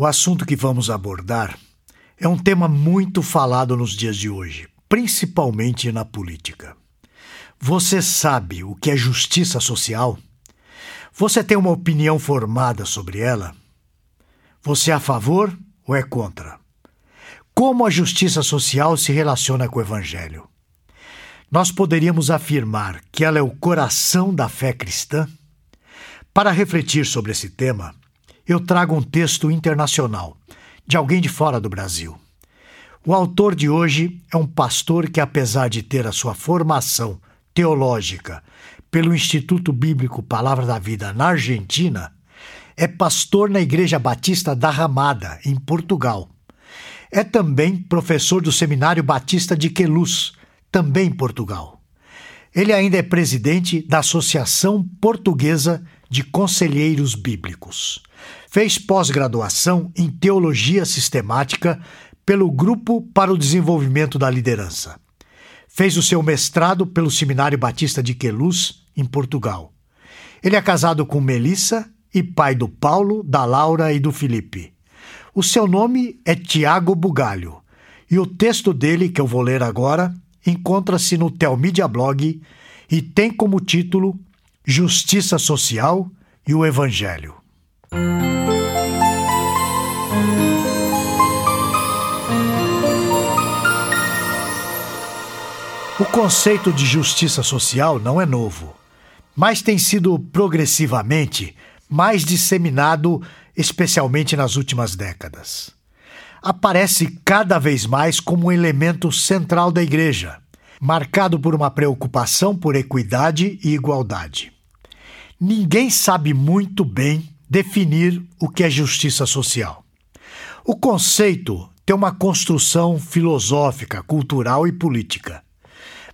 O assunto que vamos abordar é um tema muito falado nos dias de hoje, principalmente na política. Você sabe o que é justiça social? Você tem uma opinião formada sobre ela? Você é a favor ou é contra? Como a justiça social se relaciona com o Evangelho? Nós poderíamos afirmar que ela é o coração da fé cristã? Para refletir sobre esse tema, eu trago um texto internacional, de alguém de fora do Brasil. O autor de hoje é um pastor que, apesar de ter a sua formação teológica pelo Instituto Bíblico Palavra da Vida na Argentina, é pastor na Igreja Batista da Ramada, em Portugal. É também professor do Seminário Batista de Queluz, também em Portugal. Ele ainda é presidente da Associação Portuguesa de Conselheiros Bíblicos. Fez pós-graduação em Teologia Sistemática pelo Grupo para o Desenvolvimento da Liderança. Fez o seu mestrado pelo Seminário Batista de Queluz, em Portugal. Ele é casado com Melissa e pai do Paulo, da Laura e do Felipe. O seu nome é Tiago Bugalho e o texto dele, que eu vou ler agora, encontra-se no Telmídia Blog e tem como título Justiça Social e o Evangelho. O conceito de justiça social não é novo, mas tem sido progressivamente mais disseminado, especialmente nas últimas décadas. Aparece cada vez mais como um elemento central da Igreja, marcado por uma preocupação por equidade e igualdade. Ninguém sabe muito bem definir o que é justiça social. O conceito tem uma construção filosófica, cultural e política.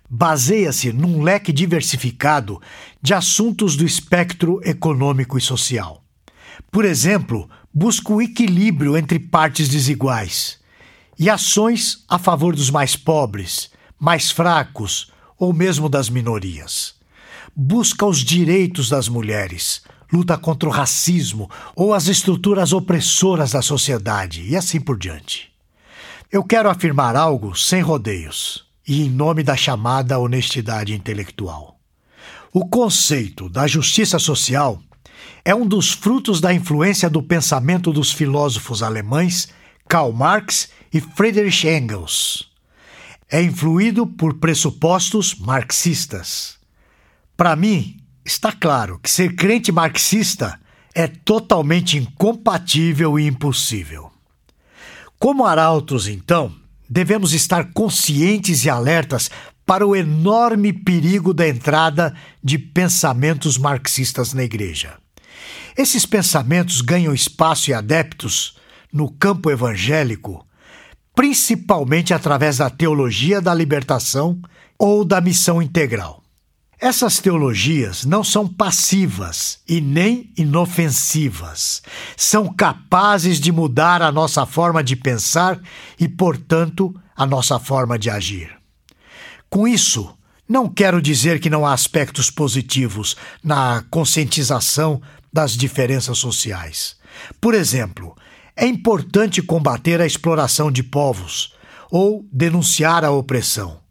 Baseia-se num leque diversificado de assuntos do espectro econômico e social. Por exemplo, busca o equilíbrio entre partes desiguais e ações a favor dos mais pobres, mais fracos ou mesmo das minorias busca os direitos das mulheres, luta contra o racismo ou as estruturas opressoras da sociedade e assim por diante. Eu quero afirmar algo sem rodeios e em nome da chamada honestidade intelectual. O conceito da justiça social é um dos frutos da influência do pensamento dos filósofos alemães Karl Marx e Friedrich Engels. É influído por pressupostos marxistas. Para mim, está claro que ser crente marxista é totalmente incompatível e impossível. Como arautos, então, devemos estar conscientes e alertas para o enorme perigo da entrada de pensamentos marxistas na igreja. Esses pensamentos ganham espaço e adeptos no campo evangélico, principalmente através da teologia da libertação ou da missão integral. Essas teologias não são passivas e nem inofensivas. São capazes de mudar a nossa forma de pensar e, portanto, a nossa forma de agir. Com isso, não quero dizer que não há aspectos positivos na conscientização das diferenças sociais. Por exemplo, é importante combater a exploração de povos ou denunciar a opressão.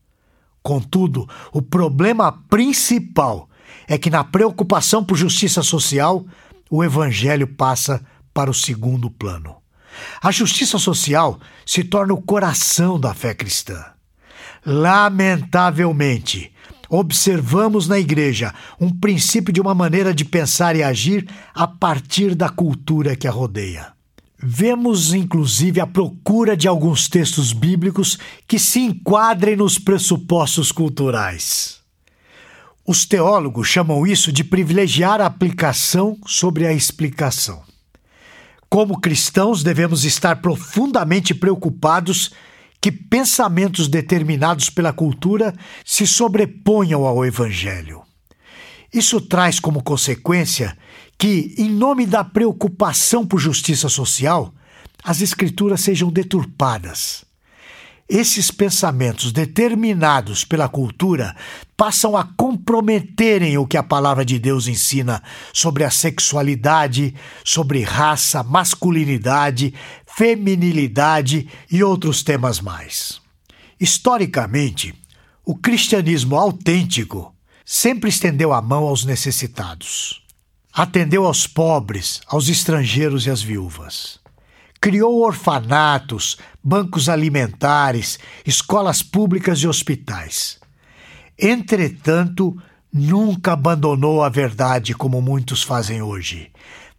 Contudo, o problema principal é que, na preocupação por justiça social, o Evangelho passa para o segundo plano. A justiça social se torna o coração da fé cristã. Lamentavelmente, observamos na igreja um princípio de uma maneira de pensar e agir a partir da cultura que a rodeia. Vemos, inclusive, a procura de alguns textos bíblicos que se enquadrem nos pressupostos culturais. Os teólogos chamam isso de privilegiar a aplicação sobre a explicação. Como cristãos, devemos estar profundamente preocupados que pensamentos determinados pela cultura se sobreponham ao Evangelho. Isso traz como consequência que, em nome da preocupação por justiça social, as Escrituras sejam deturpadas. esses pensamentos determinados pela cultura passam a comprometerem o que a palavra de Deus ensina sobre a sexualidade, sobre raça, masculinidade, feminilidade e outros temas mais. Historicamente, o cristianismo autêntico sempre estendeu a mão aos necessitados. Atendeu aos pobres, aos estrangeiros e às viúvas criou orfanatos, bancos alimentares, escolas públicas e hospitais. Entretanto, nunca abandonou a verdade como muitos fazem hoje.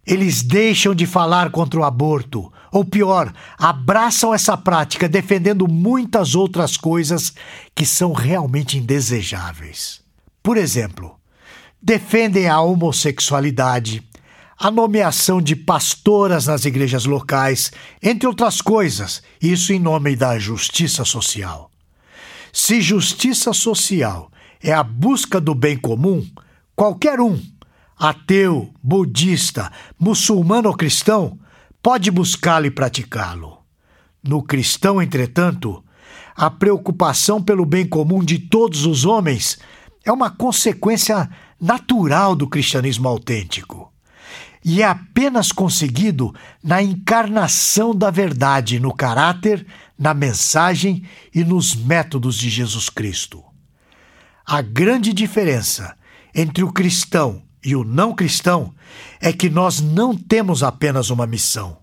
Eles deixam de falar contra o aborto, ou pior, abraçam essa prática defendendo muitas outras coisas que são realmente indesejáveis. Por exemplo, defendem a homossexualidade, a nomeação de pastoras nas igrejas locais, entre outras coisas, isso em nome da justiça social. Se justiça social é a busca do bem comum, qualquer um, ateu, budista, muçulmano ou cristão, pode buscá-lo e praticá-lo. No cristão, entretanto, a preocupação pelo bem comum de todos os homens é uma consequência natural do cristianismo autêntico e é apenas conseguido na encarnação da verdade no caráter, na mensagem e nos métodos de Jesus Cristo. A grande diferença entre o cristão e o não cristão é que nós não temos apenas uma missão.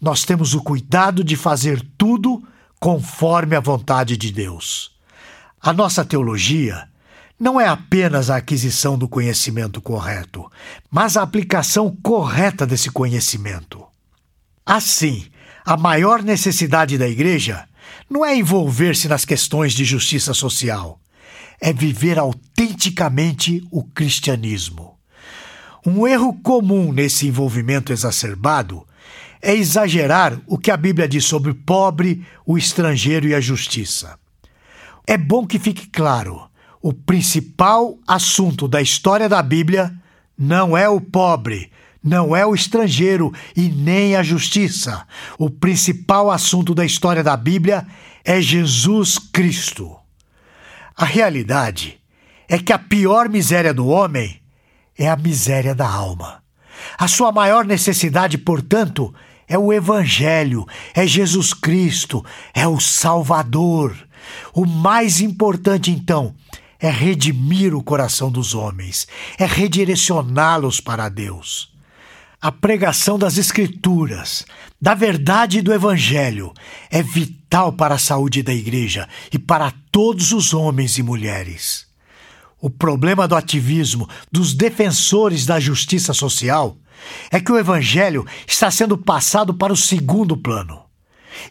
Nós temos o cuidado de fazer tudo conforme a vontade de Deus. A nossa teologia não é apenas a aquisição do conhecimento correto, mas a aplicação correta desse conhecimento. Assim, a maior necessidade da igreja não é envolver-se nas questões de justiça social, é viver autenticamente o cristianismo. Um erro comum nesse envolvimento exacerbado é exagerar o que a Bíblia diz sobre o pobre, o estrangeiro e a justiça. É bom que fique claro o principal assunto da história da Bíblia não é o pobre, não é o estrangeiro e nem a justiça. O principal assunto da história da Bíblia é Jesus Cristo. A realidade é que a pior miséria do homem é a miséria da alma. A sua maior necessidade, portanto, é o Evangelho, é Jesus Cristo, é o Salvador. O mais importante, então, é redimir o coração dos homens, é redirecioná-los para Deus. A pregação das Escrituras, da verdade do Evangelho, é vital para a saúde da Igreja e para todos os homens e mulheres. O problema do ativismo dos defensores da justiça social é que o Evangelho está sendo passado para o segundo plano.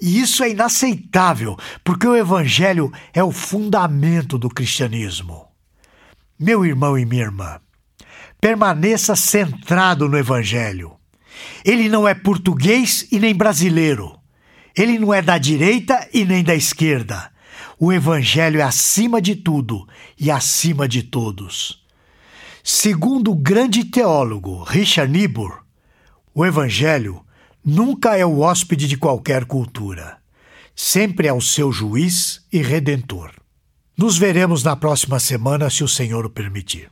E isso é inaceitável, porque o Evangelho é o fundamento do cristianismo. Meu irmão e minha irmã, permaneça centrado no Evangelho. Ele não é português e nem brasileiro. Ele não é da direita e nem da esquerda. O Evangelho é acima de tudo e acima de todos. Segundo o grande teólogo Richard Niebuhr, o Evangelho nunca é o hóspede de qualquer cultura. Sempre é o seu juiz e redentor. Nos veremos na próxima semana, se o Senhor o permitir.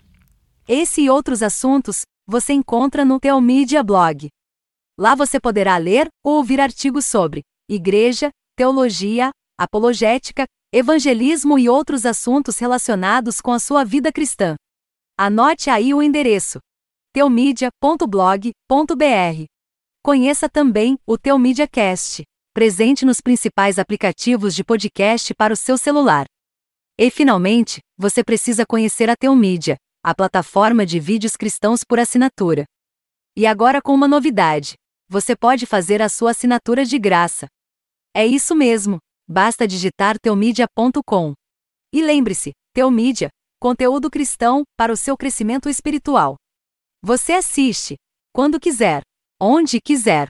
Esse e outros assuntos você encontra no Teomídia Blog. Lá você poderá ler ou ouvir artigos sobre igreja, teologia, apologética, evangelismo e outros assuntos relacionados com a sua vida cristã. Anote aí o endereço: teomídia.blog.br. Conheça também o Teu MediaCast, presente nos principais aplicativos de podcast para o seu celular. E finalmente, você precisa conhecer a Teu Mídia, a plataforma de vídeos cristãos por assinatura. E agora com uma novidade: você pode fazer a sua assinatura de graça. É isso mesmo, basta digitar teomedia.com. E lembre-se, Teomídia, conteúdo cristão para o seu crescimento espiritual. Você assiste, quando quiser onde quiser.